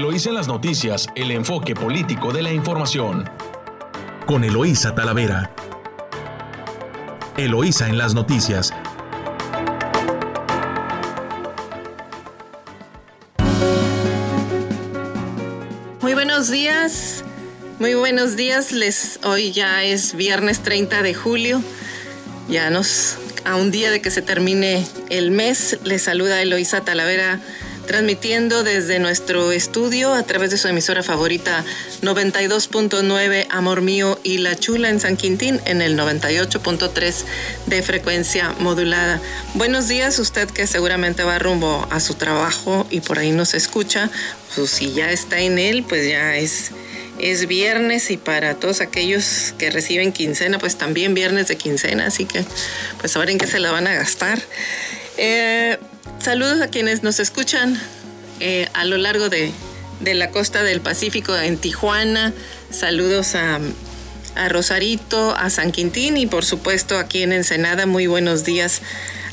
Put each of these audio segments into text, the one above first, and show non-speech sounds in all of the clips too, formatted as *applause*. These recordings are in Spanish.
Eloísa en las noticias, el enfoque político de la información. Con Eloísa Talavera. Eloísa en las noticias. Muy buenos días. Muy buenos días. Les hoy ya es viernes 30 de julio. Ya nos a un día de que se termine el mes. Les saluda Eloísa Talavera transmitiendo desde nuestro estudio a través de su emisora favorita 92.9 Amor Mío y La Chula en San Quintín en el 98.3 de frecuencia modulada. Buenos días, usted que seguramente va rumbo a su trabajo y por ahí nos escucha, pues si ya está en él, pues ya es es viernes y para todos aquellos que reciben quincena, pues también viernes de quincena, así que pues en qué se la van a gastar. Eh, Saludos a quienes nos escuchan eh, a lo largo de, la costa del Pacífico en Tijuana. Saludos a, Rosarito, a San Quintín y por supuesto aquí en Ensenada. Muy buenos días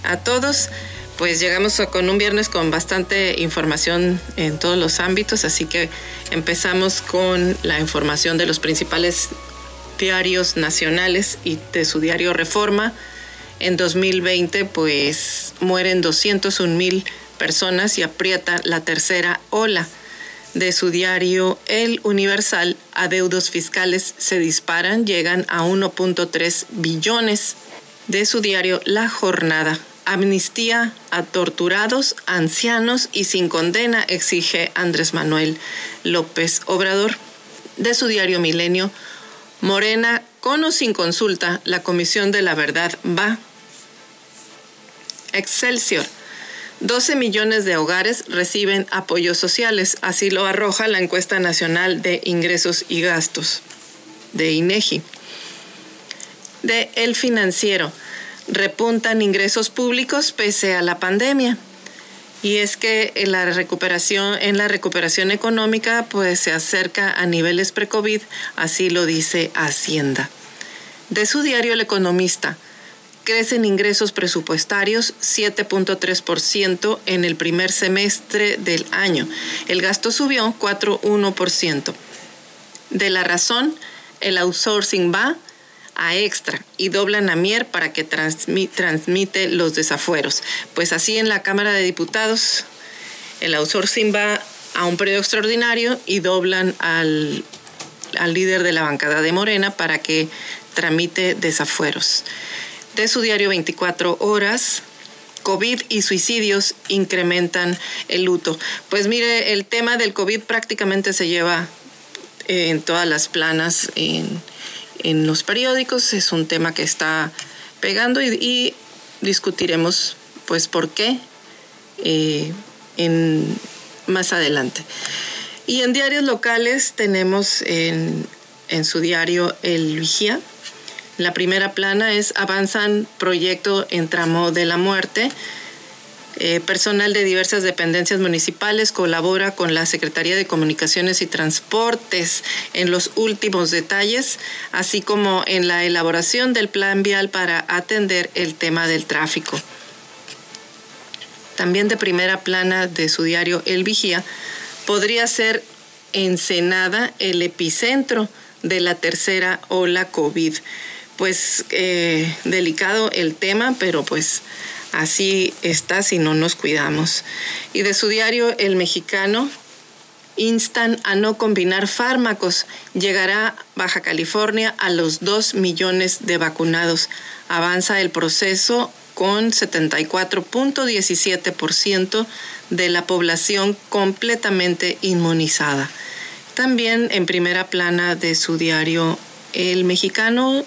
a todos. Pues llegamos con un viernes con bastante información en todos los ámbitos, así que empezamos con la información de los principales diarios nacionales y de su diario Reforma. En 2020, pues mueren 201 mil personas y aprieta la tercera ola. De su diario El Universal, adeudos fiscales se disparan, llegan a 1.3 billones. De su diario La Jornada, amnistía a torturados, ancianos y sin condena, exige Andrés Manuel López Obrador. De su diario Milenio, Morena, con o sin consulta, la Comisión de la Verdad va Excelsior. 12 millones de hogares reciben apoyos sociales, así lo arroja la encuesta nacional de ingresos y gastos de INEGI. De El Financiero, repuntan ingresos públicos pese a la pandemia. Y es que en la recuperación, en la recuperación económica, pues se acerca a niveles pre-COVID, así lo dice Hacienda. De su diario El Economista, crecen ingresos presupuestarios 7.3% en el primer semestre del año. El gasto subió 4.1%. De la razón, el outsourcing va a extra y doblan a Mier para que transmite los desafueros. Pues así en la Cámara de Diputados, el outsourcing va a un periodo extraordinario y doblan al, al líder de la bancada de Morena para que tramite desafueros de su diario 24 horas, COVID y suicidios incrementan el luto. Pues mire, el tema del COVID prácticamente se lleva en todas las planas, en, los periódicos, es un tema que está pegando y, discutiremos pues por qué eh, en, más adelante. Y en diarios locales tenemos en, en su diario El Vigía, la primera plana es Avanzan proyecto en tramo de la muerte. Eh, personal de diversas dependencias municipales colabora con la Secretaría de Comunicaciones y Transportes en los últimos detalles, así como en la elaboración del plan vial para atender el tema del tráfico. También de primera plana de su diario El Vigía, podría ser Ensenada el epicentro de la tercera ola COVID pues eh, delicado el tema, pero pues así está si no nos cuidamos. Y de su diario El Mexicano, instan a no combinar fármacos. Llegará Baja California a los 2 millones de vacunados. Avanza el proceso con 74.17% de la población completamente inmunizada. También en primera plana de su diario El Mexicano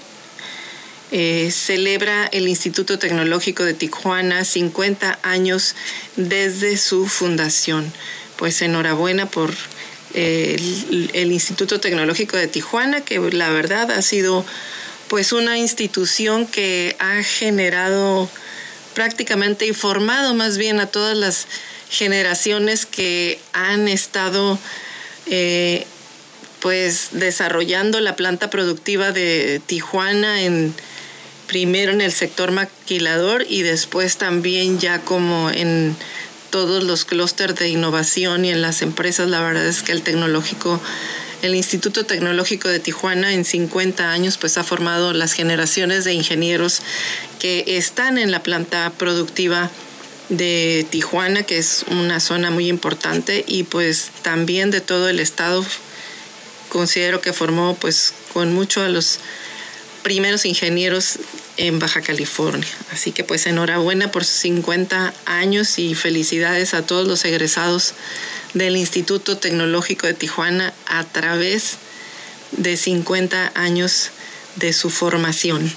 eh, celebra el Instituto Tecnológico de Tijuana 50 años desde su fundación. Pues enhorabuena por eh, el, Instituto Tecnológico de Tijuana, que la verdad ha sido pues una institución que ha generado prácticamente y formado más bien a todas las generaciones que han estado eh, pues desarrollando la planta productiva de Tijuana en primero en el sector maquilador y después también ya como en todos los clústeres de innovación y en las empresas, la verdad es que el tecnológico, el Instituto Tecnológico de Tijuana en 50 años pues ha formado las generaciones de ingenieros que están en la planta productiva de Tijuana, que es una zona muy importante, y pues también de todo el estado. Considero que formó pues con mucho a los primeros ingenieros en Baja California. Así que pues enhorabuena por sus 50 años y felicidades a todos los egresados del Instituto Tecnológico de Tijuana a través de 50 años de su formación.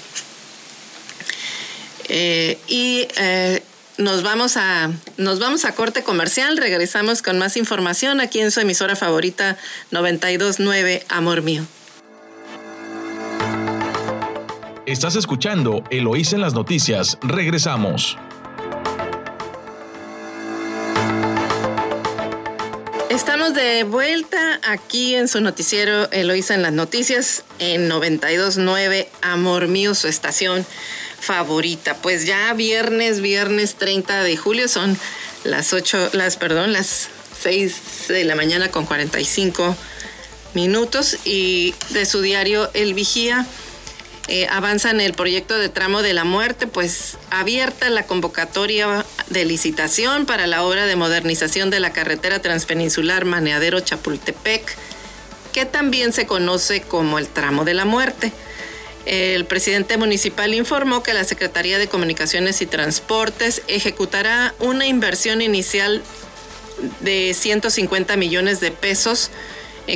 Eh, y eh, nos vamos, a, nos vamos a corte comercial, regresamos con más información aquí en su emisora favorita 929 Amor Mío. Estás escuchando Eloís en las noticias. Regresamos. Estamos de vuelta aquí en su noticiero Eloísa en las noticias en 929 Amor Mío, su estación favorita. Pues ya viernes, viernes 30 de julio son las 8, las, perdón, las 6 de la mañana con 45 minutos y de su diario El Vigía eh, avanza en el proyecto de tramo de la muerte, pues abierta la convocatoria de licitación para la obra de modernización de la carretera transpeninsular Maneadero Chapultepec, que también se conoce como el tramo de la muerte. El presidente municipal informó que la Secretaría de Comunicaciones y Transportes ejecutará una inversión inicial de 150 millones de pesos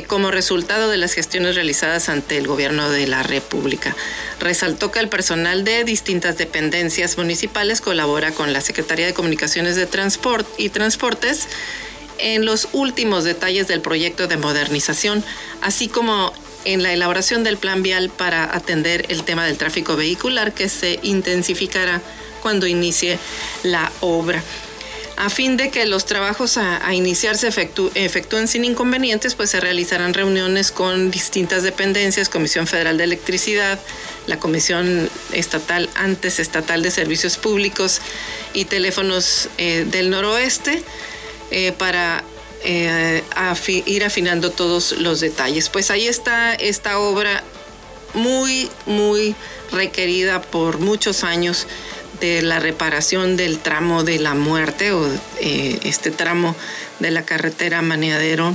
como resultado de las gestiones realizadas ante el gobierno de la República. Resaltó que el personal de distintas dependencias municipales colabora con la Secretaría de Comunicaciones de Transport y Transportes en los últimos detalles del proyecto de modernización, así como en la elaboración del plan vial para atender el tema del tráfico vehicular que se intensificará cuando inicie la obra. A fin de que los trabajos a, iniciar se efectúen sin inconvenientes, pues se realizarán reuniones con distintas dependencias, Comisión Federal de Electricidad, la Comisión Estatal, antes Estatal de Servicios Públicos y Teléfonos eh, del Noroeste, eh, para eh, ir afinando todos los detalles. Pues ahí está esta obra muy, muy requerida por muchos años de la reparación del tramo de la muerte o eh, este tramo de la carretera Maneadero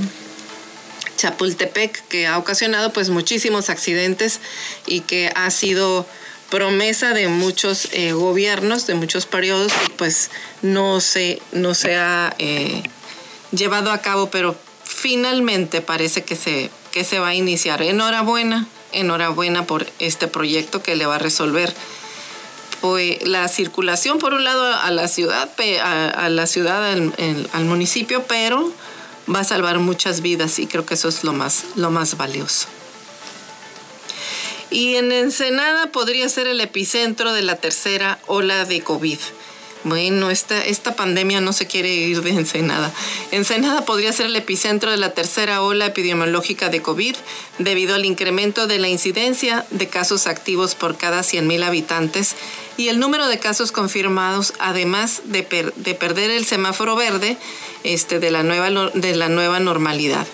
Chapultepec que ha ocasionado pues muchísimos accidentes y que ha sido promesa de muchos eh, gobiernos, de muchos periodos, pues no se, no se ha eh, llevado a cabo, pero finalmente parece que se, que se va a iniciar. Enhorabuena, enhorabuena por este proyecto que le va a resolver la circulación por un lado a la ciudad, a, la ciudad, al, municipio, pero va a salvar muchas vidas y creo que eso es lo más, lo más valioso. Y en Ensenada podría ser el epicentro de la tercera ola de COVID. Bueno, esta, esta pandemia no se quiere ir de Ensenada. Ensenada podría ser el epicentro de la tercera ola epidemiológica de COVID debido al incremento de la incidencia de casos activos por cada 100.000 habitantes y el número de casos confirmados, además de, perder el semáforo verde este, de, la nueva, de la nueva normalidad.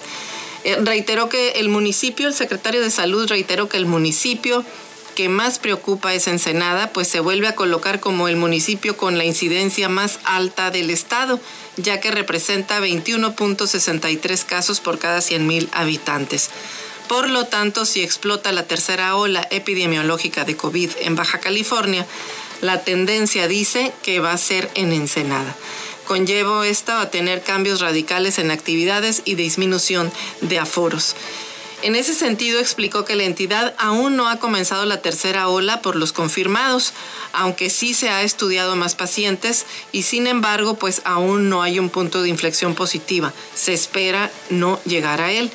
Eh, reiteró que el municipio, el secretario de Salud reiteró que el municipio que más preocupa es Ensenada, pues se vuelve a colocar como el municipio con la incidencia más alta del estado, ya que representa 21.63 casos por cada 100.000 habitantes. Por lo tanto, si explota la tercera ola epidemiológica de COVID en Baja California, la tendencia dice que va a ser en Ensenada. Conllevo esta a tener cambios radicales en actividades y disminución de aforos. En ese sentido, explicó que la entidad aún no ha comenzado la tercera ola por los confirmados, aunque sí se ha estudiado más pacientes y sin embargo, pues aún no hay un punto de inflexión positiva. Se espera no llegar a él.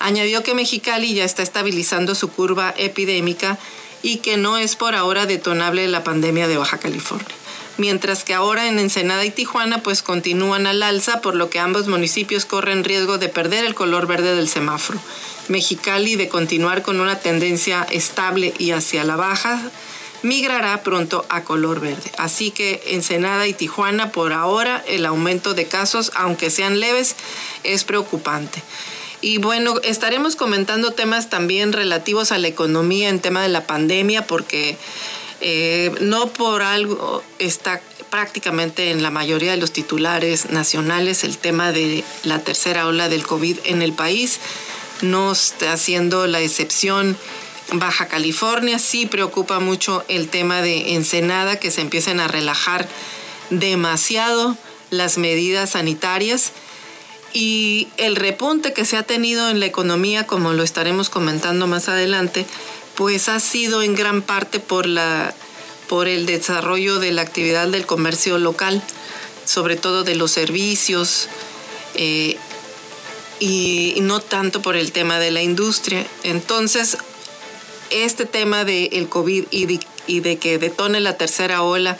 Añadió que Mexicali ya está estabilizando su curva epidémica y que no es por ahora detonable la pandemia de Baja California mientras que ahora en Ensenada y Tijuana pues continúan al alza, por lo que ambos municipios corren riesgo de perder el color verde del semáforo. Mexicali de continuar con una tendencia estable y hacia la baja, migrará pronto a color verde. Así que Ensenada y Tijuana por ahora el aumento de casos, aunque sean leves, es preocupante. Y bueno, estaremos comentando temas también relativos a la economía en tema de la pandemia, porque eh, no por algo está prácticamente en la mayoría de los titulares nacionales el tema de la tercera ola del COVID en el país. No está haciendo la excepción Baja California. Sí preocupa mucho el tema de Ensenada, que se empiecen a relajar demasiado las medidas sanitarias y el repunte que se ha tenido en la economía, como lo estaremos comentando más adelante, pues ha sido en gran parte por, la, por el desarrollo de la actividad del comercio local, sobre todo de los servicios, eh, y no tanto por el tema de la industria. Entonces, este tema del COVID y de, que detone la tercera ola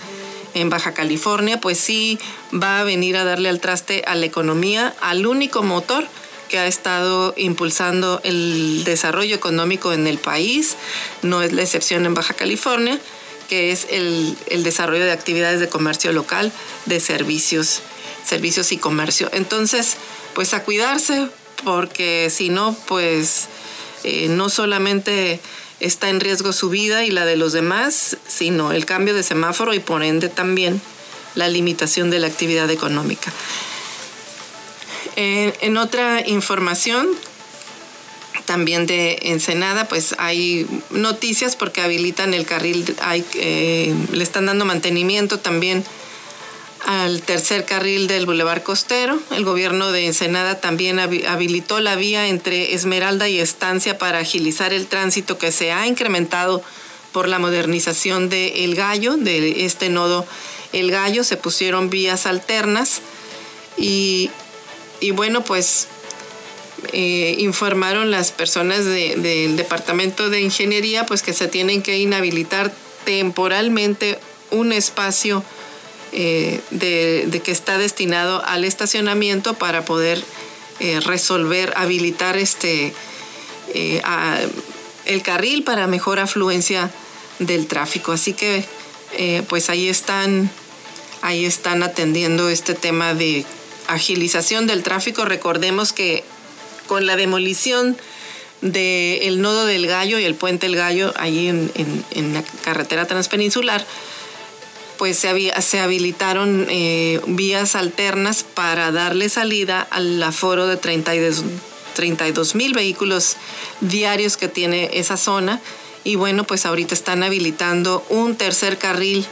en Baja California, pues sí va a venir a darle al traste a la economía, al único motor que ha estado impulsando el desarrollo económico en el país, no es la excepción en Baja California, que es el, el desarrollo de actividades de comercio local, de servicios, servicios y comercio. Entonces, pues a cuidarse, porque si no, pues eh, no solamente está en riesgo su vida y la de los demás, sino el cambio de semáforo y por ende también la limitación de la actividad económica. En, otra información, también de Ensenada, pues hay noticias porque habilitan el carril, hay, eh, le están dando mantenimiento también al tercer carril del Boulevard Costero. El gobierno de Ensenada también habilitó la vía entre Esmeralda y Estancia para agilizar el tránsito que se ha incrementado por la modernización de El Gallo, de este nodo El Gallo. Se pusieron vías alternas y, bueno, pues eh, informaron las personas del Departamento de Ingeniería pues que se tienen que inhabilitar temporalmente un espacio eh, de, que está destinado al estacionamiento para poder eh, resolver, habilitar este, eh, el carril para mejor afluencia del tráfico. Así que pues ahí están, ahí están atendiendo este tema de agilización del tráfico. Recordemos que con la demolición del nodo del Gallo y el puente El Gallo, ahí en, en la carretera transpeninsular, pues se, habilitaron eh, vías alternas para darle salida al aforo de 32 mil vehículos diarios que tiene esa zona. Y bueno, pues ahorita están habilitando un tercer carril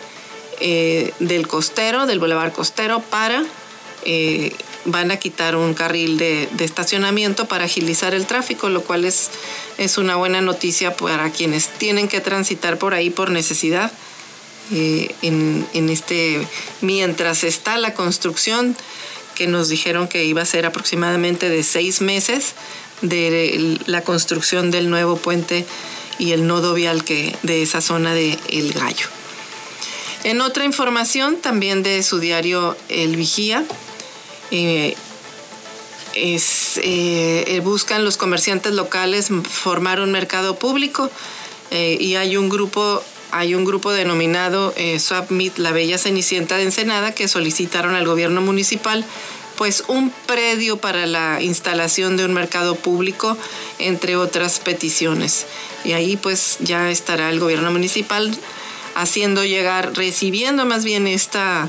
eh, del costero, del Boulevard Costero, para eh, van a quitar un carril de, de, estacionamiento para agilizar el tráfico, lo cual es, es una buena noticia para quienes tienen que transitar por ahí por necesidad eh, en, este, mientras está la construcción, que nos dijeron que iba a ser aproximadamente de seis meses de la construcción del nuevo puente y el nodo vial que, de esa zona de El Gallo. En otra información, también de su diario El Vigía, eh, eh, buscan los comerciantes locales formar un mercado público y hay un grupo hay un grupo denominado eh, La Bella Cenicienta de Ensenada que solicitaron al gobierno municipal pues un predio para la instalación de un mercado público, entre otras peticiones. Y ahí pues ya estará el gobierno municipal haciendo llegar, recibiendo más bien esta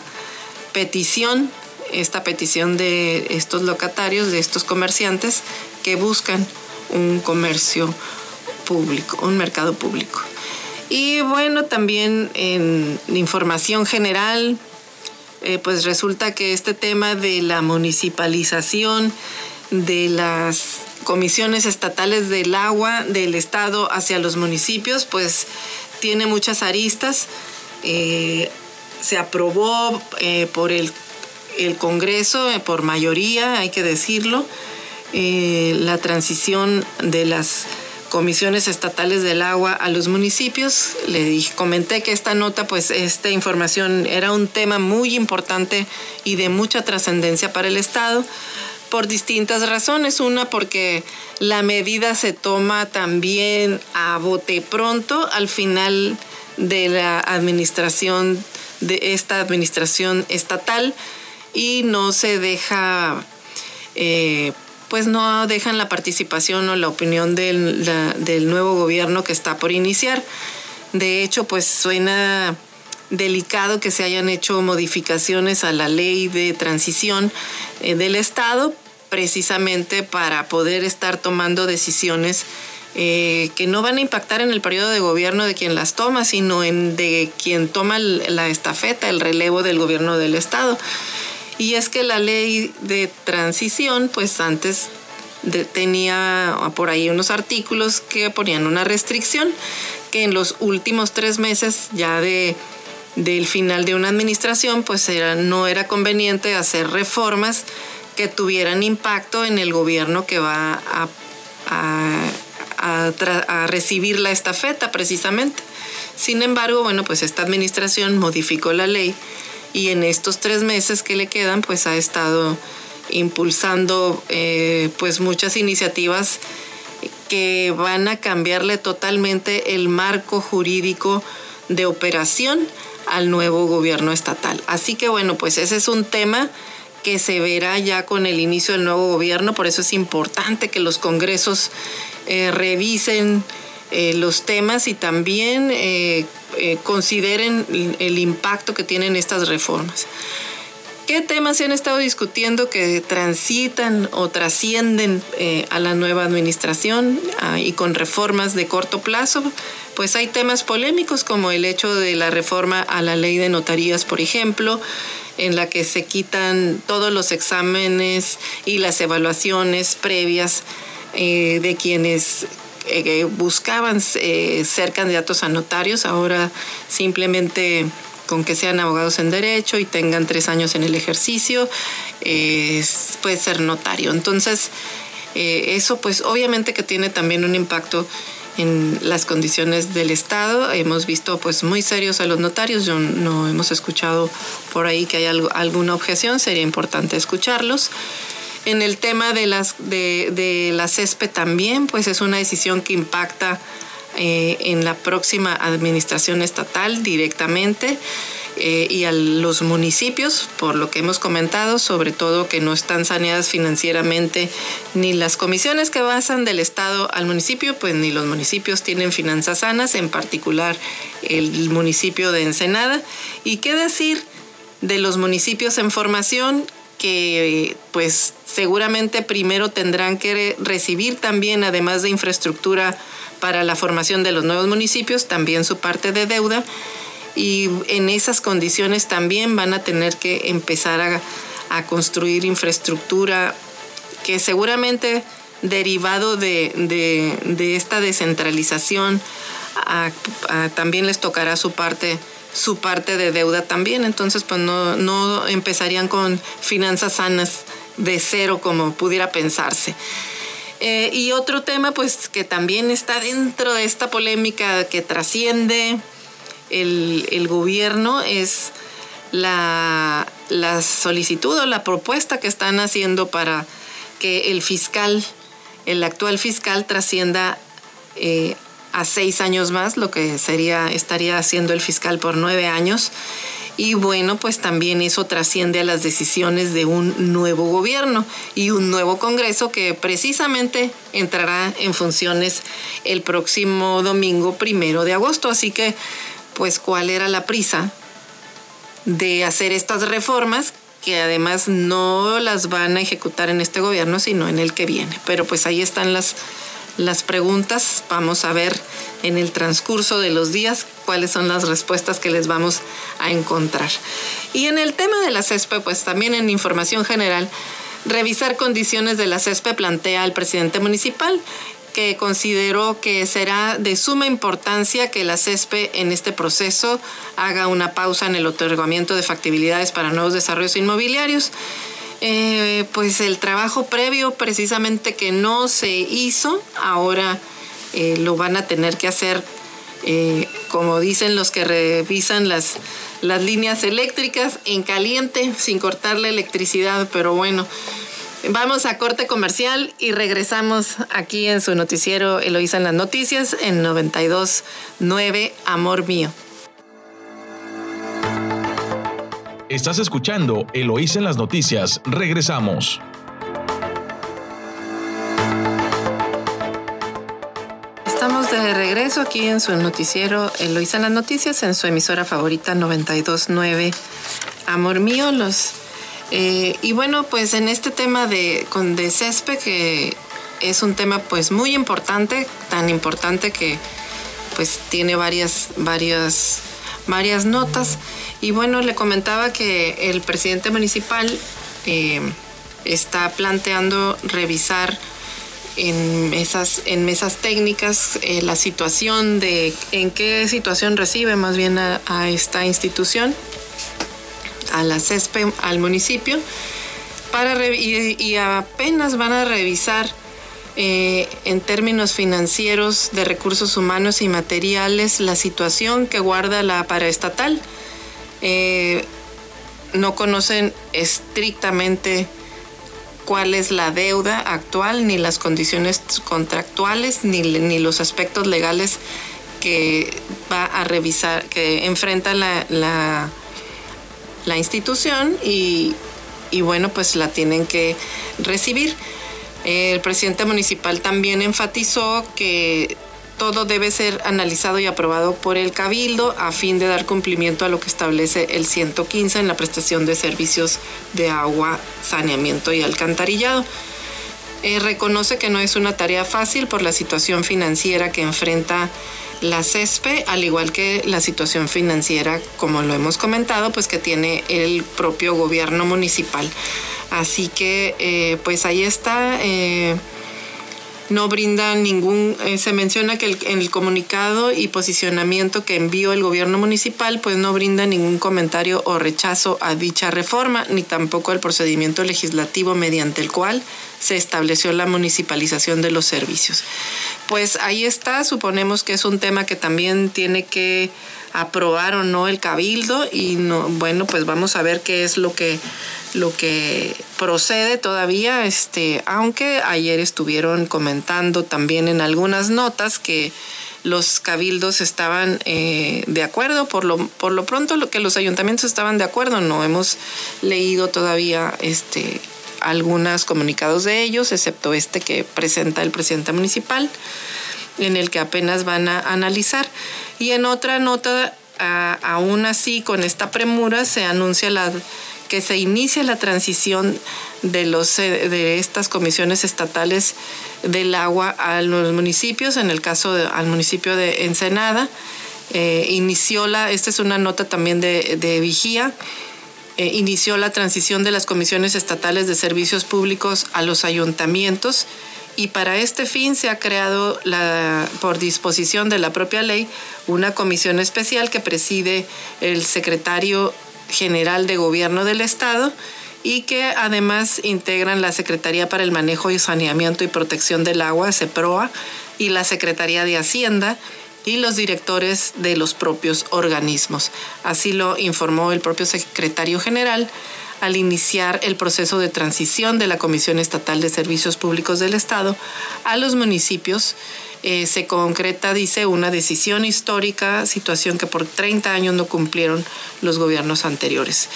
petición, esta petición de estos locatarios, de estos comerciantes que buscan un comercio público, un mercado público. Y bueno, también en información general, eh, pues resulta que este tema de la municipalización de las comisiones estatales del agua del Estado hacia los municipios, pues tiene muchas aristas. Eh, se aprobó eh, por el, el Congreso, por mayoría, hay que decirlo, la transición de las comisiones estatales del agua a los municipios. Le dije, comenté que esta nota, pues esta información era un tema muy importante y de mucha trascendencia para el Estado por distintas razones. Una, porque la medida se toma también a bote pronto al final de la administración, de esta administración estatal y no se deja, eh, pues no dejan la participación o la opinión del, del nuevo gobierno que está por iniciar. De hecho, pues suena delicado que se hayan hecho modificaciones a la ley de transición eh, del Estado precisamente para poder estar tomando decisiones eh, que no van a impactar en el periodo de gobierno de quien las toma, sino en de quien toma la estafeta, el relevo del gobierno del Estado. Y es que la ley de transición, pues antes tenía por ahí unos artículos que ponían una restricción que en los últimos tres meses ya de del final de una administración, pues era, no era conveniente hacer reformas que tuvieran impacto en el gobierno que va a, a, recibir la estafeta precisamente. Sin embargo, bueno, pues esta administración modificó la ley y en estos tres meses que le quedan, pues ha estado impulsando eh, pues muchas iniciativas que van a cambiarle totalmente el marco jurídico de operación al nuevo gobierno estatal. Así que bueno, pues ese es un tema que se verá ya con el inicio del nuevo gobierno, por eso es importante que los congresos eh, revisen eh, los temas y también consideren el impacto que tienen estas reformas. ¿Qué temas se han estado discutiendo que transitan o trascienden eh, a la nueva administración ah, y con reformas de corto plazo? Pues hay temas polémicos como el hecho de la reforma a la ley de notarías, por ejemplo, en la que se quitan todos los exámenes y las evaluaciones previas eh, de quienes eh, buscaban ser candidatos a notarios. Ahora simplemente con que sean abogados en derecho y tengan tres años en el ejercicio, puede ser notario. Entonces, eh, eso pues obviamente que tiene también un impacto en las condiciones del Estado. Hemos visto pues muy serios a los notarios, yo no hemos escuchado por ahí que hay alguna objeción, sería importante escucharlos. En el tema de, las, de, de la CESPE también, pues es una decisión que impacta eh, en la próxima administración estatal directamente eh, y a los municipios, por lo que hemos comentado, sobre todo que no están saneadas financieramente ni las comisiones que basan del Estado al municipio, pues ni los municipios tienen finanzas sanas, en particular el municipio de Ensenada. ¿Y qué decir de los municipios en formación que pues seguramente primero tendrán que recibir también, además de infraestructura para la formación de los nuevos municipios, también su parte de deuda. Y en esas condiciones también van a tener que empezar a, construir infraestructura que seguramente derivado de, esta descentralización también les tocará su parte su parte de deuda también. Entonces pues no, no empezarían con finanzas sanas de cero como pudiera pensarse. Eh, y otro tema, pues, que también está dentro de esta polémica que trasciende el, gobierno es la, solicitud o la propuesta que están haciendo para que el fiscal, el actual fiscal, trascienda eh, a seis años más, lo que sería, estaría haciendo el fiscal por nueve años. Y bueno, pues también eso trasciende a las decisiones de un nuevo gobierno y un nuevo Congreso que precisamente entrará en funciones el próximo domingo primero de agosto. Así que, pues, ¿cuál era la prisa de hacer estas reformas que además no las van a ejecutar en este gobierno, sino en el que viene? Pero pues ahí están las las preguntas. Vamos a ver en el transcurso de los días cuáles son las respuestas que les vamos a encontrar. Y en el tema de la CESPE, pues también en información general, revisar condiciones de la CESPE plantea al presidente municipal que consideró que será de suma importancia que la CESPE en este proceso haga una pausa en el otorgamiento de factibilidades para nuevos desarrollos inmobiliarios eh, pues el trabajo previo precisamente que no se hizo, ahora eh, lo van a tener que hacer, eh, como dicen los que revisan las, las líneas eléctricas, en caliente, sin cortar la electricidad, pero bueno. Vamos a corte comercial y regresamos aquí en su noticiero Eloísa en las noticias en 92.9 Amor Mío. Estás escuchando Eloísa en las noticias. Regresamos. Estamos de regreso aquí en su noticiero Eloísa en las noticias, en su emisora favorita 929. Amor mío, los... Eh, y bueno, pues en este tema de, con de césped, que es un tema pues muy importante, tan importante que pues tiene varias, varias, varias notas. Y bueno, le comentaba que el presidente municipal eh, está planteando revisar en mesas, en mesas técnicas eh, la situación de en qué situación recibe más bien a, esta institución, a la CESPE, al municipio, para y, apenas van a revisar eh, en términos financieros de recursos humanos y materiales la situación que guarda la paraestatal eh, no conocen estrictamente cuál es la deuda actual, ni las condiciones contractuales, ni, ni los aspectos legales que va a revisar, que enfrenta la, la, la institución y, y, bueno, pues la tienen que recibir. El presidente municipal también enfatizó que todo debe ser analizado y aprobado por el Cabildo a fin de dar cumplimiento a lo que establece el 115 en la prestación de servicios de agua, saneamiento y alcantarillado. Eh, reconoce que no es una tarea fácil por la situación financiera que enfrenta la CESPE, al igual que la situación financiera, como lo hemos comentado, pues que tiene el propio gobierno municipal. Así que, eh, pues ahí está. Eh, no brinda ningún, eh, se menciona que en el comunicado y posicionamiento que envió el gobierno municipal, pues no brinda ningún comentario o rechazo a dicha reforma, ni tampoco el procedimiento legislativo mediante el cual se estableció la municipalización de los servicios. Pues ahí está, suponemos que es un tema que también tiene que aprobar o no el cabildo y no, bueno, pues vamos a ver qué es lo que lo que procede todavía, este, aunque ayer estuvieron comentando también en algunas notas que los cabildos estaban eh, de acuerdo, por lo, por lo pronto lo que los ayuntamientos estaban de acuerdo, no hemos leído todavía este, algunos comunicados de ellos, excepto este que presenta el presidente municipal, en el que apenas van a analizar. Y en otra nota, aún así, con esta premura, se anuncia la que se inicie la transición de, los, eh, de estas comisiones estatales del agua a los municipios, en el caso al municipio de Ensenada. Eh, inició la, esta es una nota también de, vigía, eh, inició la transición de las comisiones estatales de servicios públicos a los ayuntamientos y para este fin se ha creado por disposición de la propia ley una comisión especial que preside el secretario General de Gobierno del Estado y que además integran la Secretaría para el Manejo y Saneamiento y Protección del Agua, CEPROA, y la Secretaría de Hacienda y los directores de los propios organismos. Así lo informó el propio secretario general al iniciar el proceso de transición de la Comisión Estatal de Servicios Públicos del Estado a los municipios eh, se concreta, dice, una decisión histórica, situación que por 30 años no cumplieron los gobiernos anteriores.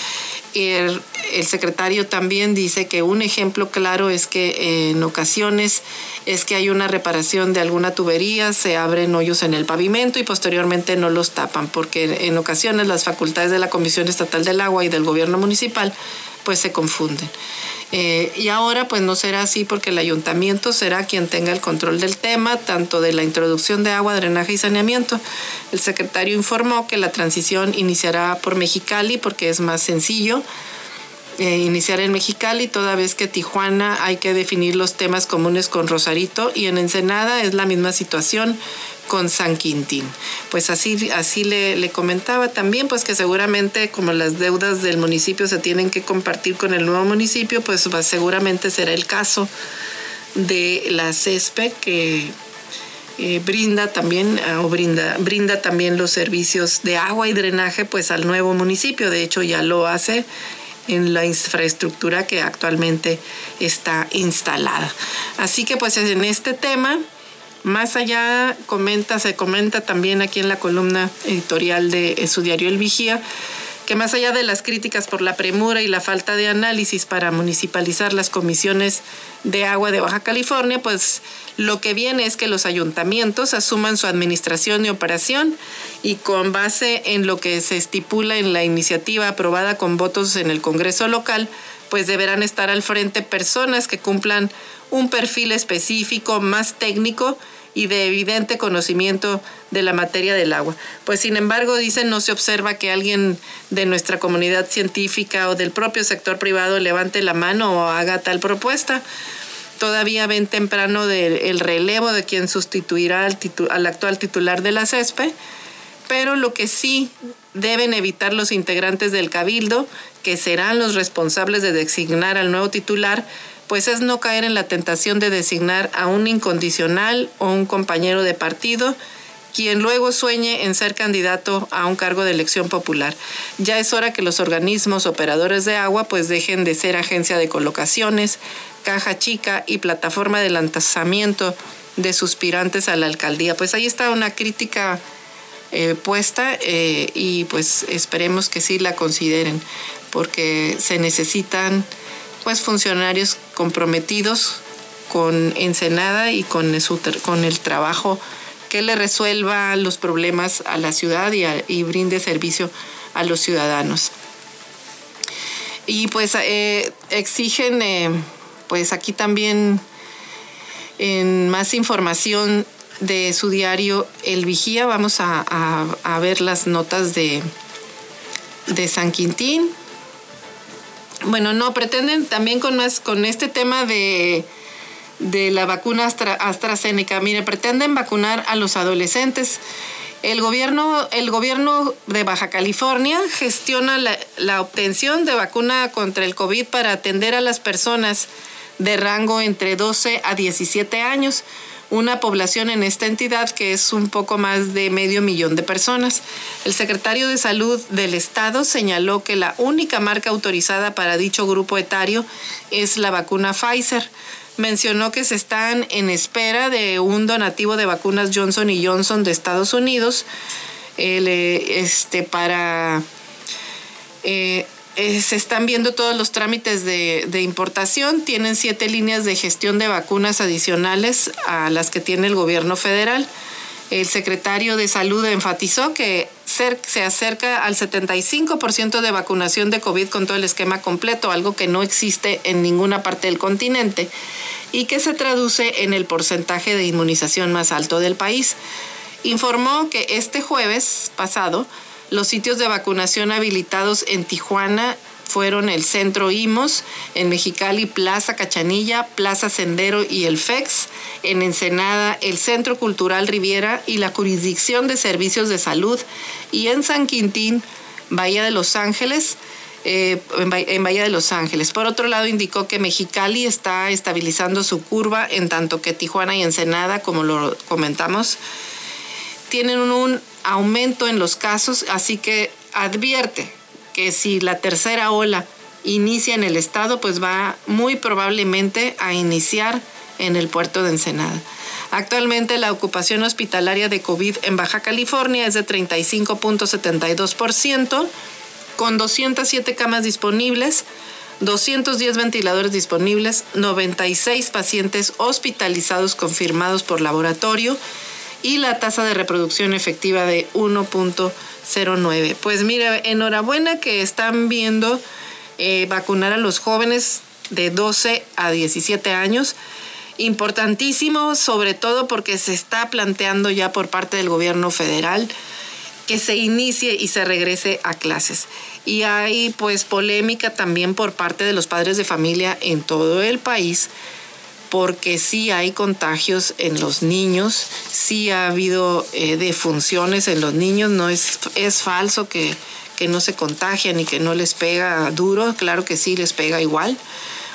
El, el, secretario también dice que un ejemplo claro es que eh, en ocasiones es que hay una reparación de alguna tubería, se abren hoyos en el pavimento y posteriormente no los tapan, porque en ocasiones las facultades de la Comisión Estatal del Agua y del gobierno municipal pues se confunden. Eh, y ahora pues no será así porque el ayuntamiento será quien tenga el control del tema, tanto de la introducción de agua, drenaje y saneamiento. El secretario informó que la transición iniciará por Mexicali porque es más sencillo. Eh, iniciar en Mexicali, toda vez que Tijuana hay que definir los temas comunes con Rosarito y en Ensenada es la misma situación con San Quintín. Pues así, así le, comentaba también, pues que seguramente como las deudas del municipio se tienen que compartir con el nuevo municipio, pues seguramente será el caso de la CESPE que eh, brinda también ah, o brinda, brinda también los servicios de agua y drenaje pues al nuevo municipio. De hecho ya lo hace en la infraestructura que actualmente está instalada. Así que pues en este tema más allá, comenta, se comenta también aquí en la columna editorial de su diario El Vigía, que más allá de las críticas por la premura y la falta de análisis para municipalizar las comisiones de agua de Baja California, pues lo que viene es que los ayuntamientos asuman su administración y operación y con base en lo que se estipula en la iniciativa aprobada con votos en el Congreso local, pues deberán estar al frente personas que cumplan un perfil específico más técnico y de evidente conocimiento de la materia del agua. Pues sin embargo, dicen, no se observa que alguien de nuestra comunidad científica o del propio sector privado levante la mano o haga tal propuesta. Todavía ven temprano el relevo de quien sustituirá al, al actual titular de la CESPE, pero lo que sí deben evitar los integrantes del cabildo, que serán los responsables de designar al nuevo titular, pues es no caer en la tentación de designar a un incondicional o un compañero de partido, quien luego sueñe en ser candidato a un cargo de elección popular. Ya es hora que los organismos operadores de agua pues dejen de ser agencia de colocaciones, caja chica y plataforma de lanzamiento de suspirantes a la alcaldía. Pues ahí está una crítica eh, puesta eh, y pues esperemos que sí la consideren porque se necesitan pues funcionarios comprometidos con Ensenada y con, con el trabajo que le resuelva los problemas a la ciudad y, brinde servicio a los ciudadanos. Y pues eh, exigen, eh, pues aquí también en más información de su diario El Vigía, vamos a, ver las notas de, de San Quintín bueno, no, pretenden también con, con este tema de, la vacuna AstraZeneca. Mire, pretenden vacunar a los adolescentes. El gobierno, el gobierno de Baja California gestiona la, la, obtención de vacuna contra el COVID para atender a las personas de rango entre 12 a 17 años una población en esta entidad que es un poco más de medio millón de personas. El secretario de Salud del Estado señaló que la única marca autorizada para dicho grupo etario es la vacuna Pfizer. Mencionó que se están en espera de un donativo de vacunas Johnson y Johnson de Estados Unidos eh, este, para eh, eh, se están viendo todos los trámites de, importación. Tienen siete líneas de gestión de vacunas adicionales a las que tiene el gobierno federal. El secretario de Salud enfatizó que se acerca al 75% de vacunación de COVID con todo el esquema completo, algo que no existe en ninguna parte del continente y que se traduce en el porcentaje de inmunización más alto del país. Informó que este jueves pasado los sitios de vacunación habilitados en Tijuana fueron el Centro IMOS, en Mexicali Plaza Cachanilla, Plaza Sendero y el FEX, en Ensenada el Centro Cultural Riviera y la Jurisdicción de Servicios de Salud, y en San Quintín, Bahía de Los Ángeles, eh, en Bahía de Los Ángeles. Por otro lado, indicó que Mexicali está estabilizando su curva, en tanto que Tijuana y Ensenada, como lo comentamos, tienen un aumento en los casos, así que advierte que si la tercera ola inicia en el estado, pues va muy probablemente a iniciar en el puerto de Ensenada. Actualmente la ocupación hospitalaria de COVID en Baja California es de 35.72%, con 207 camas disponibles, 210 ventiladores disponibles, 96 pacientes hospitalizados confirmados por laboratorio y la tasa de reproducción efectiva de 1.09. Pues mira, enhorabuena que están viendo eh, vacunar a los jóvenes de 12 a 17 años. Importantísimo, sobre todo porque se está planteando ya por parte del gobierno federal que se inicie y se regrese a clases. Y hay pues polémica también por parte de los padres de familia en todo el país porque sí hay contagios en los niños, sí ha habido eh, defunciones en los niños, no es, es falso que, que no se contagian y que no les pega duro, claro que sí les pega igual.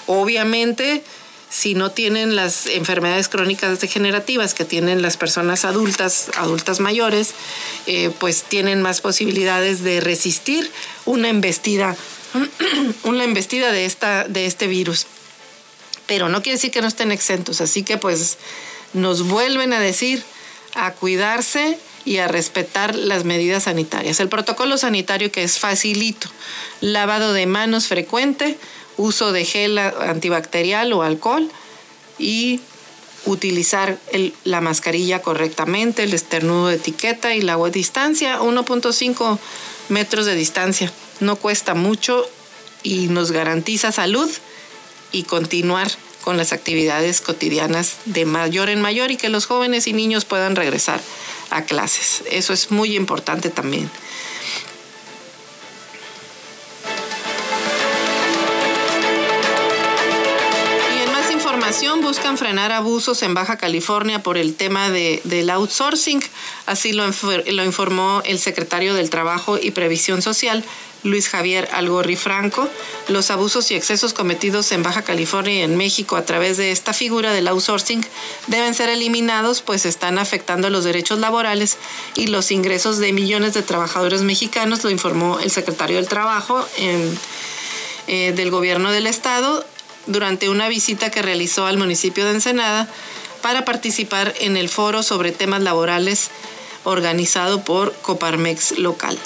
Obviamente, si no tienen las enfermedades crónicas degenerativas que tienen las personas adultas, adultas mayores, eh, pues tienen más posibilidades de resistir una embestida, *clears throat* una embestida de, esta, de este virus pero no quiere decir que no estén exentos. Así que pues nos vuelven a decir a cuidarse y a respetar las medidas sanitarias. El protocolo sanitario que es facilito, lavado de manos frecuente, uso de gel antibacterial o alcohol y utilizar la mascarilla correctamente, el esternudo de etiqueta y la distancia, 1.5 metros de distancia. No cuesta mucho y nos garantiza salud y continuar con las actividades cotidianas de mayor en mayor y que los jóvenes y niños puedan regresar a clases. Eso es muy importante también. Y en más información buscan frenar abusos en Baja California por el tema de, del outsourcing. Así lo, lo informó el secretario del Trabajo y Previsión Social, Luis Javier Algorri Franco, los abusos y excesos cometidos en Baja California y en México a través de esta figura del outsourcing deben ser eliminados, pues están afectando los derechos laborales y los ingresos de millones de trabajadores mexicanos, lo informó el secretario del Trabajo eh, del Gobierno del Estado durante una visita que realizó al municipio de Ensenada para participar en el foro sobre temas laborales organizado por Coparmex local.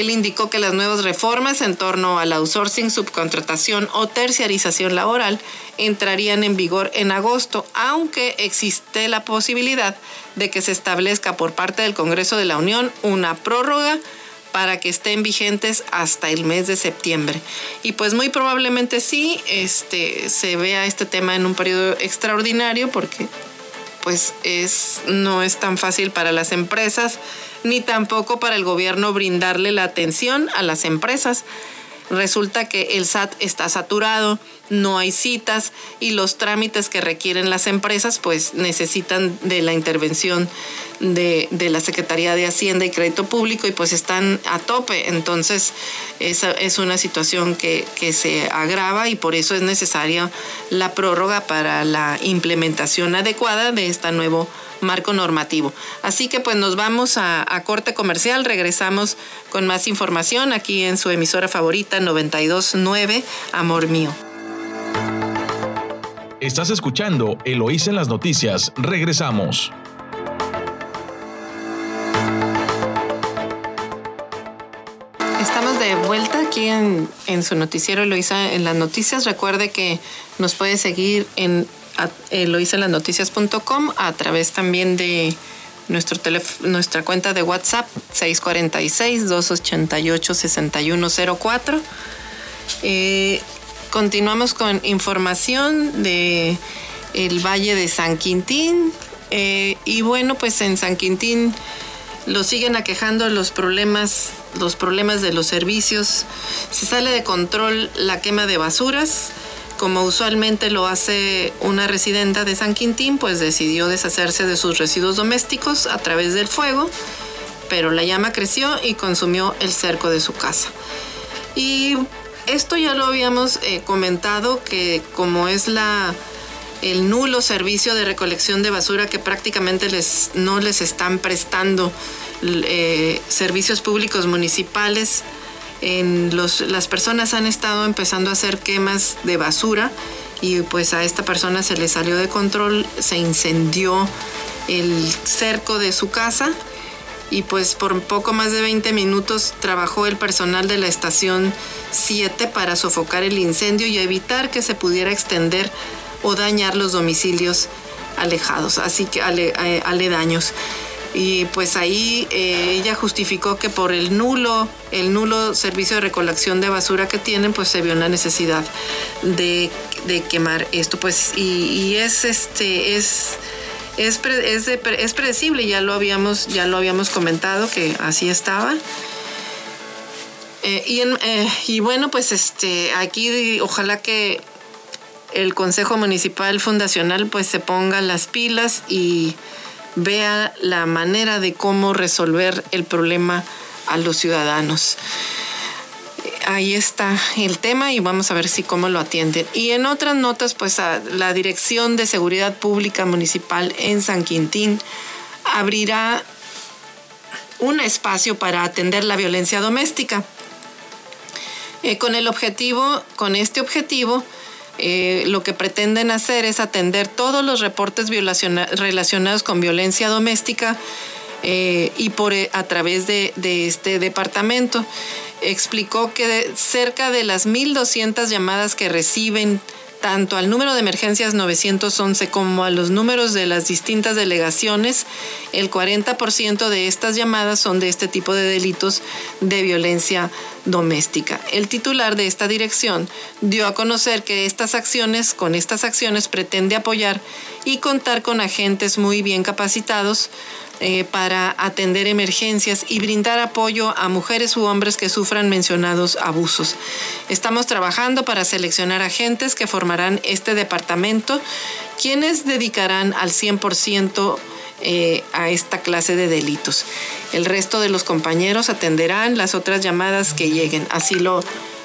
Él indicó que las nuevas reformas en torno al outsourcing, subcontratación o terciarización laboral entrarían en vigor en agosto, aunque existe la posibilidad de que se establezca por parte del Congreso de la Unión una prórroga para que estén vigentes hasta el mes de septiembre. Y pues muy probablemente sí, este, se vea este tema en un periodo extraordinario porque pues es, no es tan fácil para las empresas ni tampoco para el gobierno brindarle la atención a las empresas. Resulta que el SAT está saturado, no hay citas y los trámites que requieren las empresas pues necesitan de la intervención de, la Secretaría de Hacienda y Crédito Público y pues están a tope. Entonces esa es una situación que, que se agrava y por eso es necesaria la prórroga para la implementación adecuada de esta nueva marco normativo. Así que pues nos vamos a, corte comercial, regresamos con más información aquí en su emisora favorita 929 Amor Mío. Estás escuchando Eloís en las noticias, regresamos. Estamos de vuelta aquí en, en su noticiero Eloísa en las noticias. Recuerde que nos puede seguir en eh, lo hice en las noticias.com a través también de nuestro nuestra cuenta de WhatsApp 646-288-6104. Eh, continuamos con información de el Valle de San Quintín. Eh, y bueno, pues en San Quintín lo siguen aquejando los problemas, los problemas de los servicios. Se sale de control la quema de basuras como usualmente lo hace una residenta de San Quintín, pues decidió deshacerse de sus residuos domésticos a través del fuego, pero la llama creció y consumió el cerco de su casa. Y esto ya lo habíamos eh, comentado que como es la el nulo servicio de recolección de basura que prácticamente les, no les están prestando eh, servicios públicos municipales, las personas han estado empezando a hacer quemas de basura y pues a esta persona se le salió de control, se incendió el cerco de su casa y pues por poco más de 20 minutos trabajó el personal de la estación 7 para sofocar el incendio y evitar que se pudiera extender o dañar los domicilios alejados, así que eh, aledaños y pues ahí eh, ella justificó que por el nulo, el nulo servicio de recolección de basura que tienen, pues se vio la necesidad de, quemar esto, pues y, es este es es, es, predecible, ya lo habíamos ya lo habíamos comentado que así estaba. Eh, y, eh, y bueno, pues este aquí ojalá que el Consejo Municipal Fundacional pues se ponga las pilas y vea la manera de cómo resolver el problema a los ciudadanos. Ahí está el tema y vamos a ver si cómo lo atienden. Y en otras notas, pues la Dirección de Seguridad Pública Municipal en San Quintín abrirá un espacio para atender la violencia doméstica. Eh, con el objetivo, con este objetivo, eh, lo que pretenden hacer es atender todos los reportes relacionados con violencia doméstica eh, y por, a través de, de este departamento. Explicó que cerca de las 1.200 llamadas que reciben tanto al número de emergencias 911 como a los números de las distintas delegaciones, el 40% de estas llamadas son de este tipo de delitos de violencia doméstica. El titular de esta dirección dio a conocer que estas acciones, con estas acciones pretende apoyar y contar con agentes muy bien capacitados eh, para atender emergencias y brindar apoyo a mujeres u hombres que sufran mencionados abusos. Estamos trabajando para seleccionar agentes que formarán este departamento, quienes dedicarán al 100% eh, a esta clase de delitos. El resto de los compañeros atenderán las otras llamadas que lleguen. Así lo,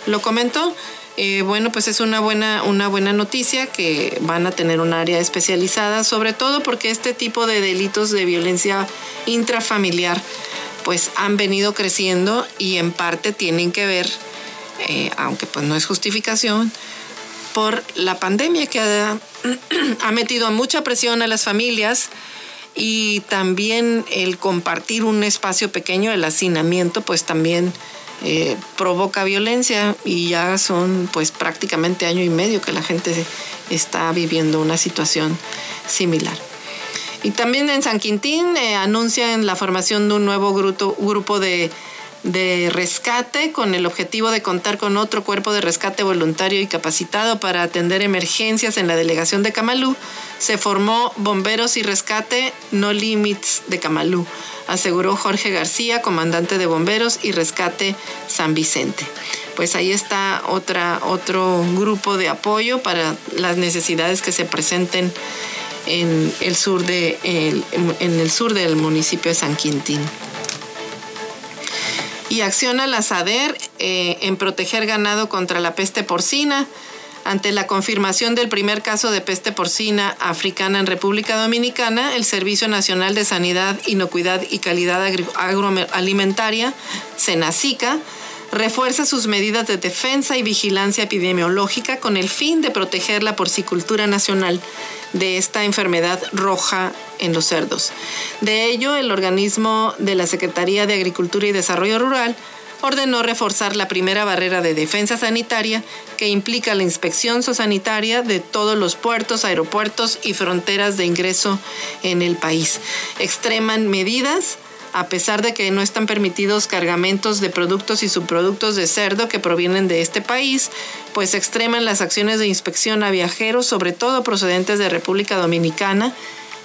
lo comentó. Eh, bueno, pues es una buena, una buena noticia que van a tener un área especializada, sobre todo porque este tipo de delitos de violencia intrafamiliar pues han venido creciendo y en parte tienen que ver, eh, aunque pues no es justificación, por la pandemia que ha, *clears throat* ha metido mucha presión a las familias y también el compartir un espacio pequeño, el hacinamiento, pues también eh, provoca violencia y ya son pues prácticamente año y medio que la gente está viviendo una situación similar. Y también en San Quintín eh, anuncian la formación de un nuevo grupo, de, de rescate con el objetivo de contar con otro cuerpo de rescate voluntario y capacitado para atender emergencias en la delegación de Camalú. Se formó Bomberos y Rescate No Limits de Camalú aseguró Jorge García, comandante de bomberos y rescate San Vicente. Pues ahí está otro grupo de apoyo para las necesidades que se presenten en el sur, de, en el sur del municipio de San Quintín. Y acciona la SADER eh, en proteger ganado contra la peste porcina ante la confirmación del primer caso de peste porcina africana en República Dominicana, el Servicio Nacional de Sanidad, Inocuidad y Calidad Agroalimentaria, SENACICA, refuerza sus medidas de defensa y vigilancia epidemiológica con el fin de proteger la porcicultura nacional de esta enfermedad roja en los cerdos. De ello, el organismo de la Secretaría de Agricultura y Desarrollo Rural ordenó reforzar la primera barrera de defensa sanitaria que implica la inspección zoosanitaria de todos los puertos, aeropuertos y fronteras de ingreso en el país. Extreman medidas a pesar de que no están permitidos cargamentos de productos y subproductos de cerdo que provienen de este país, pues extreman las acciones de inspección a viajeros, sobre todo procedentes de República Dominicana,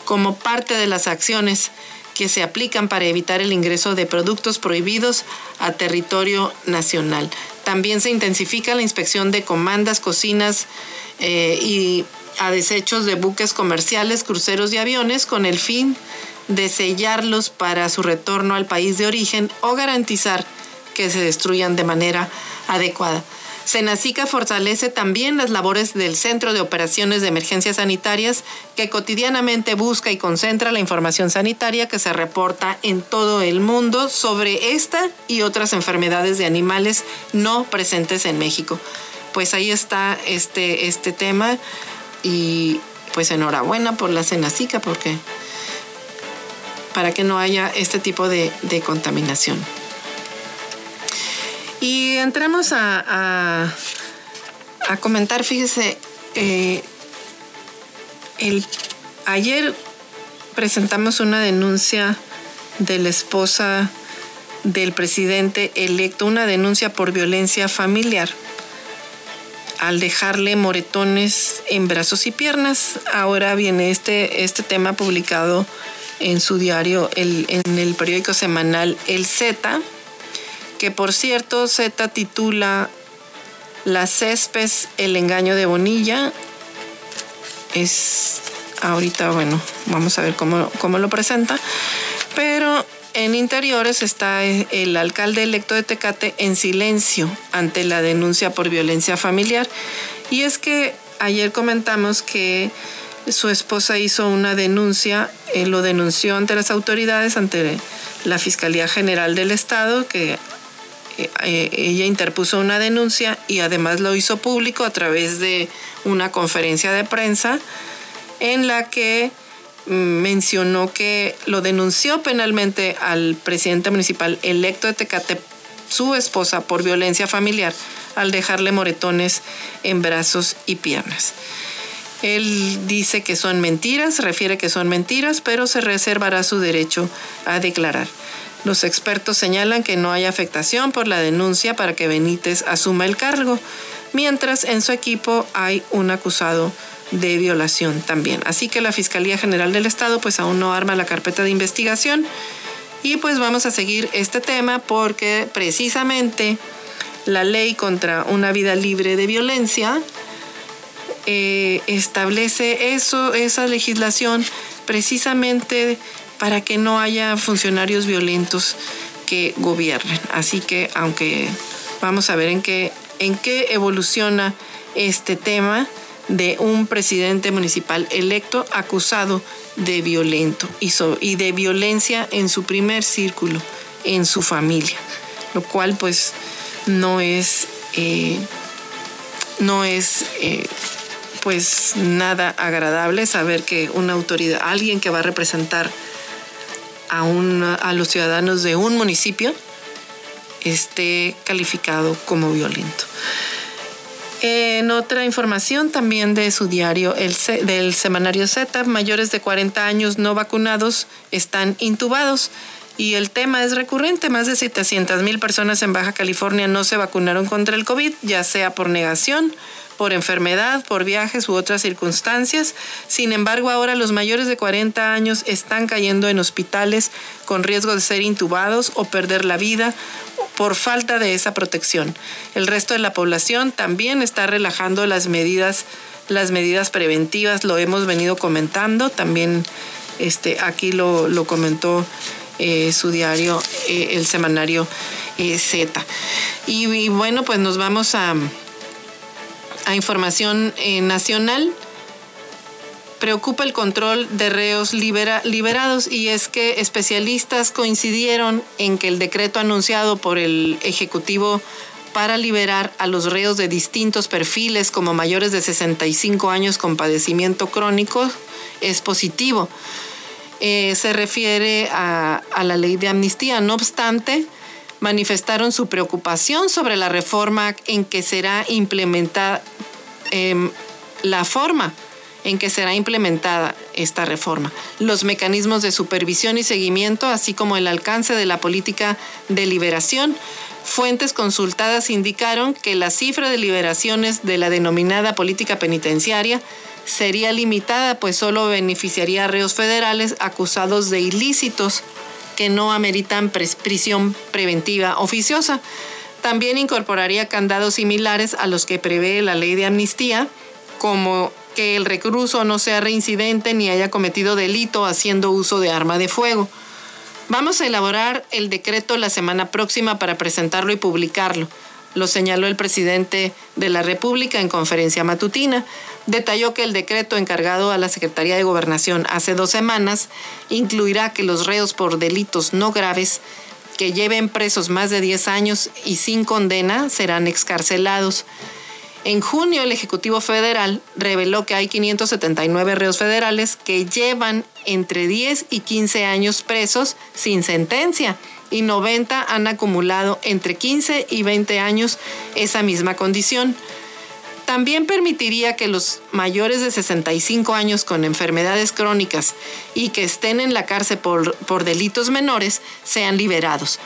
como parte de las acciones que se aplican para evitar el ingreso de productos prohibidos a territorio nacional. También se intensifica la inspección de comandas, cocinas eh, y a desechos de buques comerciales, cruceros y aviones con el fin de sellarlos para su retorno al país de origen o garantizar que se destruyan de manera adecuada. Senacica fortalece también las labores del Centro de Operaciones de Emergencias Sanitarias, que cotidianamente busca y concentra la información sanitaria que se reporta en todo el mundo sobre esta y otras enfermedades de animales no presentes en México. Pues ahí está este, este tema y pues enhorabuena por la Senacica porque para que no haya este tipo de contaminación. Y entramos a, a, comentar, fíjese, eh, el, ayer presentamos una denuncia de la esposa del presidente electo, una denuncia por violencia familiar, al dejarle moretones en brazos y piernas. Ahora viene este, este tema publicado en su diario, el, en el periódico semanal El Z, que por cierto Z titula La céspes, el engaño de Bonilla. Es ahorita, bueno, vamos a ver cómo, cómo lo presenta. Pero en interiores está el alcalde electo de Tecate en silencio ante la denuncia por violencia familiar. Y es que ayer comentamos que su esposa hizo una denuncia, eh, lo denunció ante las autoridades, ante la Fiscalía General del Estado, que eh, ella interpuso una denuncia y además lo hizo público a través de una conferencia de prensa en la que mm, mencionó que lo denunció penalmente al presidente municipal electo de Tecate, su esposa, por violencia familiar al dejarle moretones en brazos y piernas. Él dice que son mentiras, refiere que son mentiras, pero se reservará su derecho a declarar. Los expertos señalan que no hay afectación por la denuncia para que Benítez asuma el cargo, mientras en su equipo hay un acusado de violación también. Así que la Fiscalía General del Estado pues aún no arma la carpeta de investigación y pues vamos a seguir este tema porque precisamente la ley contra una vida libre de violencia eh, establece eso, esa legislación precisamente para que no haya funcionarios violentos que gobiernen. Así que aunque vamos a ver en qué, en qué evoluciona este tema de un presidente municipal electo acusado de violento y, y de violencia en su primer círculo, en su familia, lo cual pues no es, eh, no es eh, pues nada agradable saber que una autoridad, alguien que va a representar a, a los ciudadanos de un municipio, esté calificado como violento. En otra información también de su diario, el del semanario Z, mayores de 40 años no vacunados están intubados. Y el tema es recurrente. Más de 700 mil personas en Baja California no se vacunaron contra el COVID, ya sea por negación, por enfermedad, por viajes u otras circunstancias. Sin embargo, ahora los mayores de 40 años están cayendo en hospitales con riesgo de ser intubados o perder la vida por falta de esa protección. El resto de la población también está relajando las medidas, las medidas preventivas, lo hemos venido comentando, también este, aquí lo, lo comentó eh, su diario, eh, el semanario eh, Z. Y, bueno, pues nos vamos a, a información nacional. Preocupa el control de reos liberados y es que especialistas coincidieron en que el decreto anunciado por el Ejecutivo para liberar a los reos de distintos perfiles como mayores de 65 años con padecimiento crónico es positivo. Eh, se refiere a, la ley de amnistía. No obstante, manifestaron su preocupación sobre la reforma en que será implementada, em, la forma en que será implementada esta reforma, los mecanismos de supervisión y seguimiento, así como el alcance de la política de liberación. Fuentes consultadas indicaron que la cifra de liberaciones de la denominada política penitenciaria sería limitada, pues solo beneficiaría a reos federales acusados de ilícitos que no ameritan prisión preventiva oficiosa. También incorporaría candados similares a los que prevé la ley de amnistía, como que el recluso no sea reincidente ni haya cometido delito haciendo uso de arma de fuego. Vamos a elaborar el decreto la semana próxima para presentarlo y publicarlo lo señaló el presidente de la República en conferencia matutina. Detalló que el decreto encargado a la Secretaría de Gobernación hace dos semanas incluirá que los reos por delitos no graves que lleven presos más de 10 años y sin condena serán excarcelados. En junio, el Ejecutivo Federal reveló que hay 579 reos federales que llevan entre 10 y 15 años presos sin sentencia y 90 han acumulado entre 15 y 20 años esa misma condición. También permitiría que los mayores de 65 años con enfermedades crónicas y que estén en la cárcel por, por delitos menores sean liberados.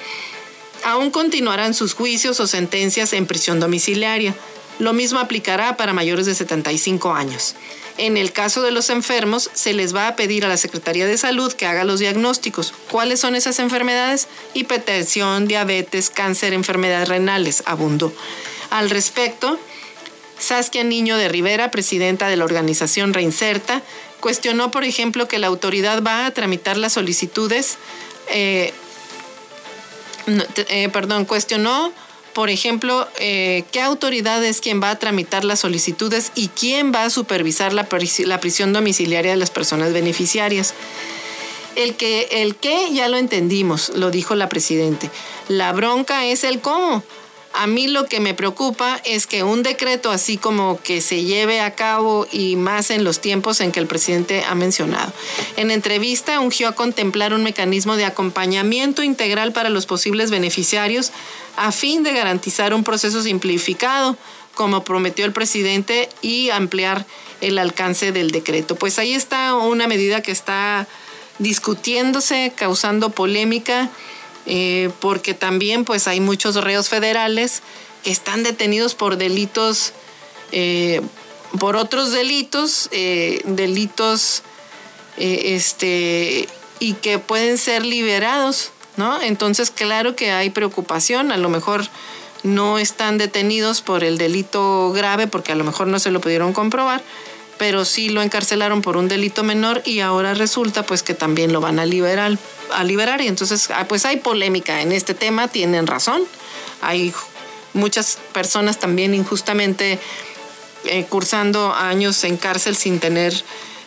Aún continuarán sus juicios o sentencias en prisión domiciliaria. Lo mismo aplicará para mayores de 75 años. En el caso de los enfermos, se les va a pedir a la Secretaría de Salud que haga los diagnósticos. ¿Cuáles son esas enfermedades? Hipertensión, diabetes, cáncer, enfermedades renales, abundó. Al respecto, Saskia Niño de Rivera, presidenta de la organización Reinserta, cuestionó, por ejemplo, que la autoridad va a tramitar las solicitudes, eh, eh, perdón, cuestionó por ejemplo, eh, qué autoridad es quien va a tramitar las solicitudes y quién va a supervisar la, prisión domiciliaria de las personas beneficiarias. El que, el qué ya lo entendimos, lo dijo la presidente. La bronca es el cómo. A mí lo que me preocupa es que un decreto así como que se lleve a cabo y más en los tiempos en que el presidente ha mencionado. En entrevista ungió a contemplar un mecanismo de acompañamiento integral para los posibles beneficiarios a fin de garantizar un proceso simplificado, como prometió el presidente, y ampliar el alcance del decreto. Pues ahí está una medida que está discutiéndose, causando polémica eh, porque también pues hay muchos reos federales que están detenidos por delitos, eh, por otros delitos, eh, delitos este, y que pueden ser liberados, ¿no? Entonces claro que hay preocupación, a lo mejor no están detenidos por el delito grave porque a lo mejor no se lo pudieron comprobar, pero sí lo encarcelaron por un delito menor y ahora resulta pues que también lo van a liberar, a liberar y entonces ah, pues hay polémica en este tema, tienen razón, hay muchas personas también injustamente eh, cursando años en cárcel sin tener,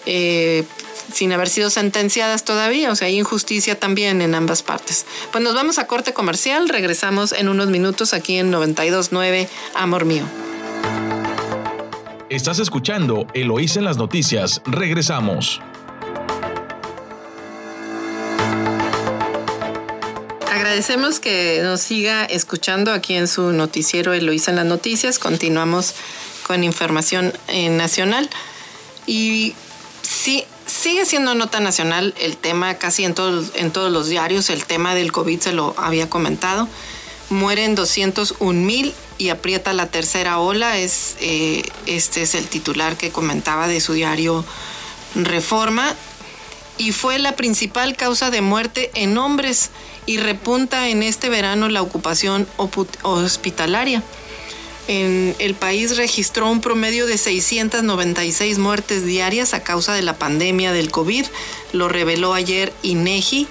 eh, sin haber sido sentenciadas todavía, o sea, hay injusticia también en ambas partes. Pues nos vamos a corte comercial, regresamos en unos minutos aquí en 929, Amor Mío. Estás escuchando Eloís en las noticias. Regresamos. Agradecemos que nos siga escuchando aquí en su noticiero Eloísa en las noticias. Continuamos con información eh, nacional. Y sí, sigue siendo nota nacional el tema casi en, en todos los diarios. El tema del COVID se lo había comentado. Mueren 201 mil y aprieta la tercera ola. Es, eh, este es el titular que comentaba de su diario Reforma. Y fue la principal causa de muerte en hombres y repunta en este verano la ocupación hospitalaria. En el país registró un promedio de 696 muertes diarias a causa de la pandemia del COVID, lo reveló ayer INEGI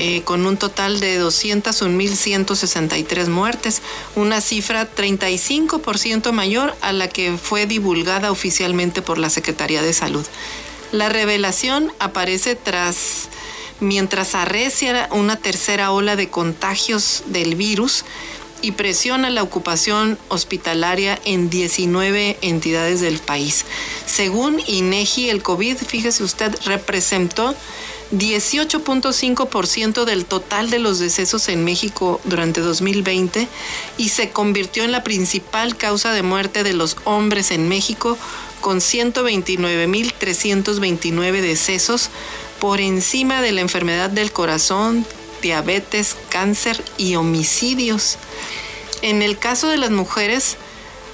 eh, con un total de 201.163 muertes, una cifra 35% mayor a la que fue divulgada oficialmente por la Secretaría de Salud. La revelación aparece tras mientras arrecia una tercera ola de contagios del virus y presiona la ocupación hospitalaria en 19 entidades del país. Según INEGI, el COVID, fíjese usted, representó 18.5% del total de los decesos en México durante 2020 y se convirtió en la principal causa de muerte de los hombres en México con 129.329 decesos por encima de la enfermedad del corazón, diabetes, cáncer y homicidios. En el caso de las mujeres,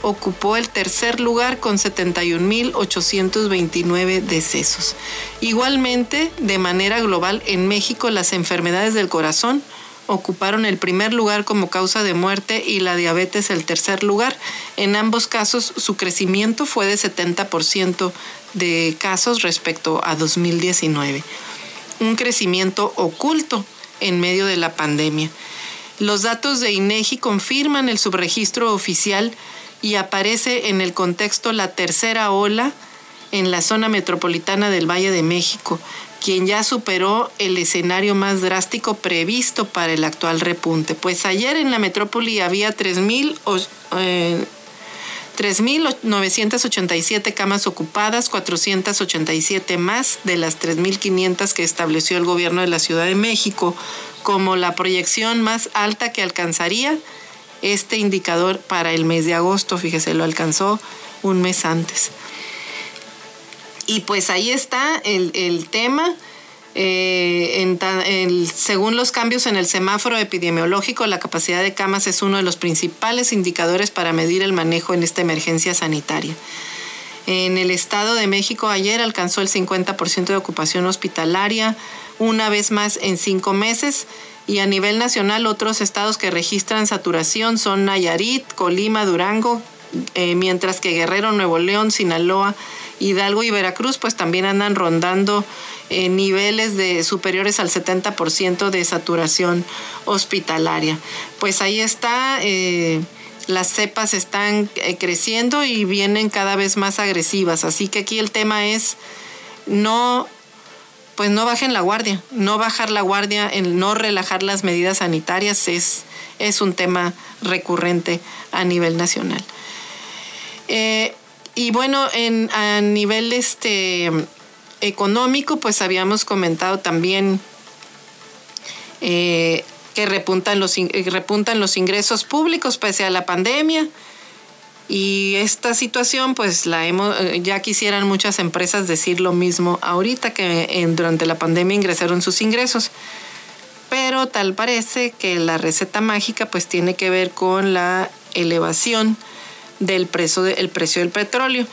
ocupó el tercer lugar con 71.829 decesos. Igualmente, de manera global, en México las enfermedades del corazón ocuparon el primer lugar como causa de muerte y la diabetes el tercer lugar. En ambos casos su crecimiento fue de 70% de casos respecto a 2019. Un crecimiento oculto en medio de la pandemia. Los datos de INEGI confirman el subregistro oficial y aparece en el contexto la tercera ola en la zona metropolitana del Valle de México, quien ya superó el escenario más drástico previsto para el actual repunte. Pues ayer en la metrópoli había 3.987 eh, camas ocupadas, 487 más de las 3.500 que estableció el gobierno de la Ciudad de México como la proyección más alta que alcanzaría este indicador para el mes de agosto, fíjese, lo alcanzó un mes antes. Y pues ahí está el, tema. Eh, según los cambios en el semáforo epidemiológico, la capacidad de camas es uno de los principales indicadores para medir el manejo en esta emergencia sanitaria. En el Estado de México ayer alcanzó el 50% de ocupación hospitalaria, una vez más en cinco meses y a nivel nacional otros estados que registran saturación son Nayarit, Colima, Durango, eh, mientras que Guerrero, Nuevo León, Sinaloa, Hidalgo y Veracruz pues también andan rondando eh, niveles de superiores al 70% de saturación hospitalaria. Pues ahí está, eh, las cepas están creciendo y vienen cada vez más agresivas, así que aquí el tema es no pues no bajen la guardia. No bajar la guardia, no relajar las medidas sanitarias es es un tema recurrente a nivel nacional. Eh, y bueno, en, a nivel este, económico, pues habíamos comentado también eh, que repuntan los, repuntan los ingresos públicos pese a la pandemia. Y esta situación, pues la hemos, eh, ya quisieran muchas empresas decir lo mismo ahorita que durante la pandemia ingresaron sus ingresos. Pero tal parece que la receta mágica pues tiene que ver con la elevación del precio, del precio del petróleo.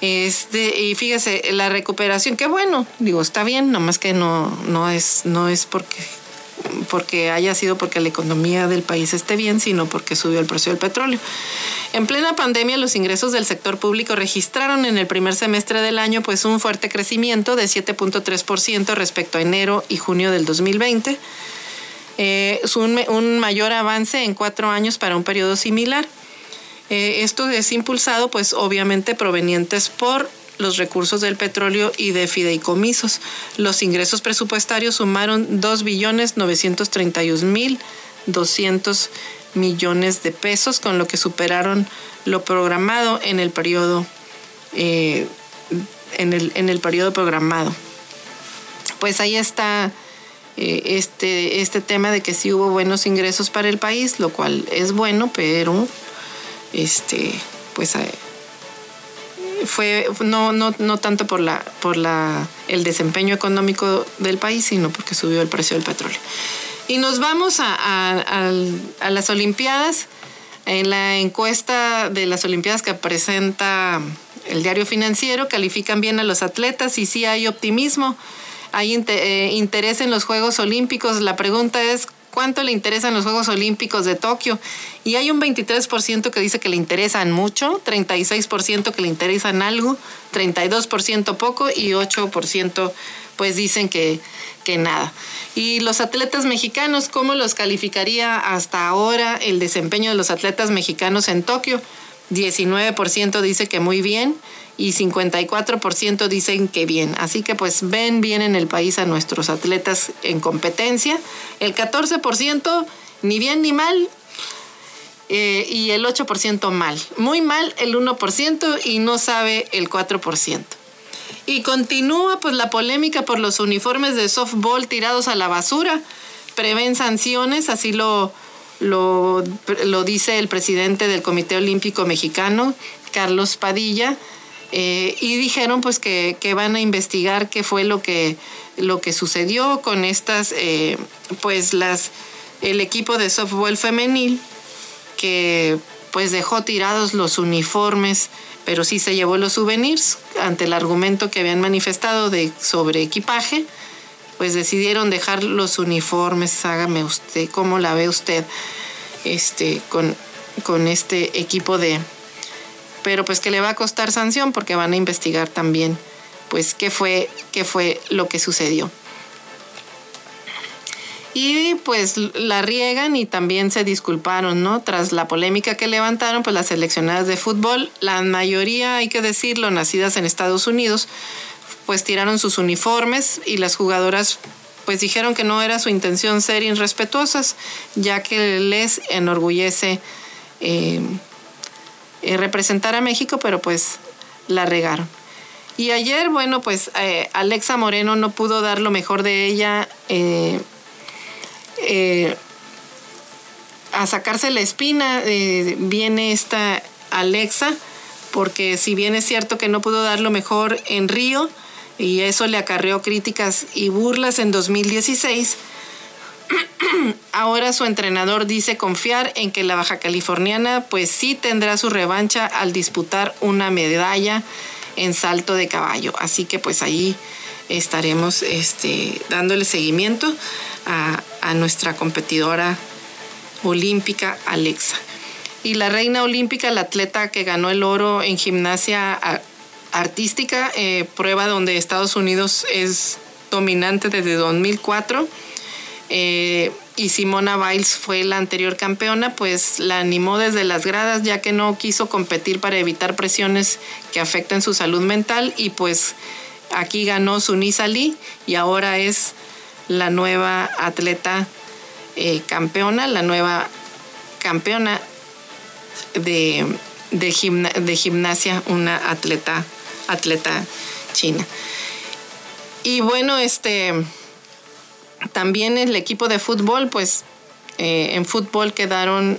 Este, y fíjese, la recuperación, qué bueno, digo, está bien, nomás que no, no, es, no es porque porque haya sido porque la economía del país esté bien, sino porque subió el precio del petróleo. En plena pandemia, los ingresos del sector público registraron en el primer semestre del año pues un fuerte crecimiento de 7.3% respecto a enero y junio del 2020. Eh, es un, un, mayor avance en cuatro años para un periodo similar. Eh, esto es impulsado pues obviamente provenientes por los recursos del petróleo y de fideicomisos. Los ingresos presupuestarios sumaron 2.931.200 millones de pesos, con lo que superaron lo programado en el periodo, eh, en, el, en el periodo programado. Pues ahí está eh, este, este tema de que sí hubo buenos ingresos para el país, lo cual es bueno, pero este, pues fue no, no, no tanto por, la, por la, el desempeño económico del país, sino porque subió el precio del petróleo. Y nos vamos a, las Olimpiadas. En la encuesta de las Olimpiadas que presenta el diario financiero, califican bien a los atletas y sí hay optimismo, hay eh, interés en los Juegos Olímpicos. La pregunta es, cuánto le interesan los Juegos Olímpicos de Tokio. Y hay un 23% que dice que le interesan mucho, 36% que le interesan algo, 32% poco y 8% pues dicen que, que nada. Y los atletas mexicanos, ¿cómo los calificaría hasta ahora el desempeño de los atletas mexicanos en Tokio? 19% dice que muy bien y 54% dicen que bien. Así que pues ven bien en el país a nuestros atletas en competencia. El 14% ni bien ni mal eh, y el 8% mal. Muy mal el 1% y no sabe el 4%. Y continúa pues la polémica por los uniformes de softball tirados a la basura. Prevén sanciones, así lo, lo, lo dice el presidente del Comité Olímpico Mexicano, Carlos Padilla eh, y dijeron pues que, van a investigar qué fue lo que, lo que sucedió con estas, eh, pues las, el equipo de softball femenil que pues dejó tirados los uniformes, pero sí se llevó los souvenirs ante el argumento que habían manifestado de sobre equipaje, pues decidieron dejar los uniformes, hágame usted, ¿cómo la ve usted? Este, con, con este equipo de, pero pues que le va a costar sanción porque van a investigar también pues qué fue, qué fue lo que sucedió. Y pues la riegan y también se disculparon, ¿no? Tras la polémica que levantaron, pues las seleccionadas de fútbol, la mayoría, hay que decirlo, nacidas en Estados Unidos, pues tiraron sus uniformes y las jugadoras pues dijeron que no era su intención ser irrespetuosas, ya que les enorgullece eh, eh, representar a México, pero pues la regaron. Y ayer, bueno, pues eh, Alexa Moreno no pudo dar lo mejor de ella eh, a sacarse la espina. viene esta Alexa, porque si bien es cierto que no pudo dar lo mejor en Río, y eso le acarreó críticas y burlas en 2016, *clears throat* Ahora su entrenador dice confiar en que la Baja Californiana pues sí tendrá su revancha al disputar una medalla en salto de caballo. Así que pues ahí estaremos este, dándole seguimiento a, nuestra competidora olímpica Alexa. Y la reina olímpica, la atleta que ganó el oro en gimnasia artística, eh, prueba donde Estados Unidos es dominante desde 2004 eh, y Simona Biles fue la anterior campeona, pues la animó desde las gradas ya que no quiso competir para evitar presiones que afecten su salud mental y pues aquí ganó Sunisa Lee y ahora es la nueva atleta eh, campeona, la nueva campeona de, de, gimnasia, una atleta, atleta china. Y bueno, este también el equipo de fútbol, pues eh, en fútbol quedaron.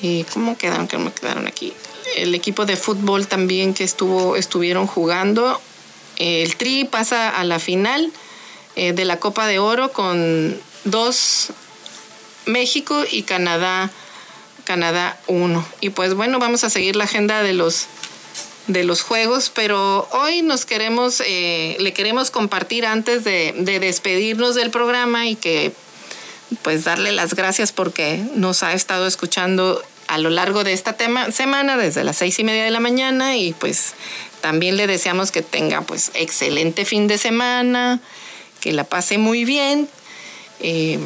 ¿Y ¿Cómo quedaron? ¿Cómo quedaron aquí? El equipo de fútbol también que estuvo, estuvieron jugando. El Tri pasa a la final eh, de la Copa de Oro con dos México y Canadá, Canadá 1. Y pues bueno, vamos a seguir la agenda de los de los juegos, pero hoy nos queremos, eh, le queremos compartir antes de, despedirnos del programa y que pues darle las gracias porque nos ha estado escuchando a lo largo de esta tema, semana desde las seis y media de la mañana y pues también le deseamos que tenga pues excelente fin de semana, que la pase muy bien, eh,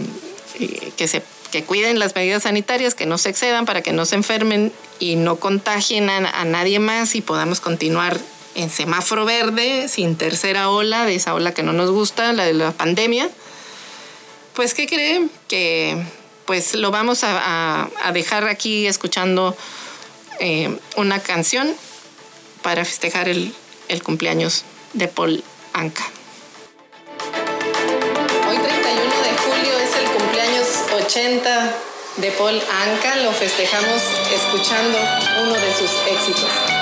que se que cuiden las medidas sanitarias, que no se excedan para que no se enfermen y no contagien a, nadie más y podamos continuar en semáforo verde, sin tercera ola, de esa ola que no nos gusta, la de la pandemia. Pues, ¿qué creen? Que pues lo vamos a, dejar aquí escuchando eh, una canción para festejar el, el cumpleaños de Paul Anka. 80 de Paul Anka lo festejamos escuchando uno de sus éxitos.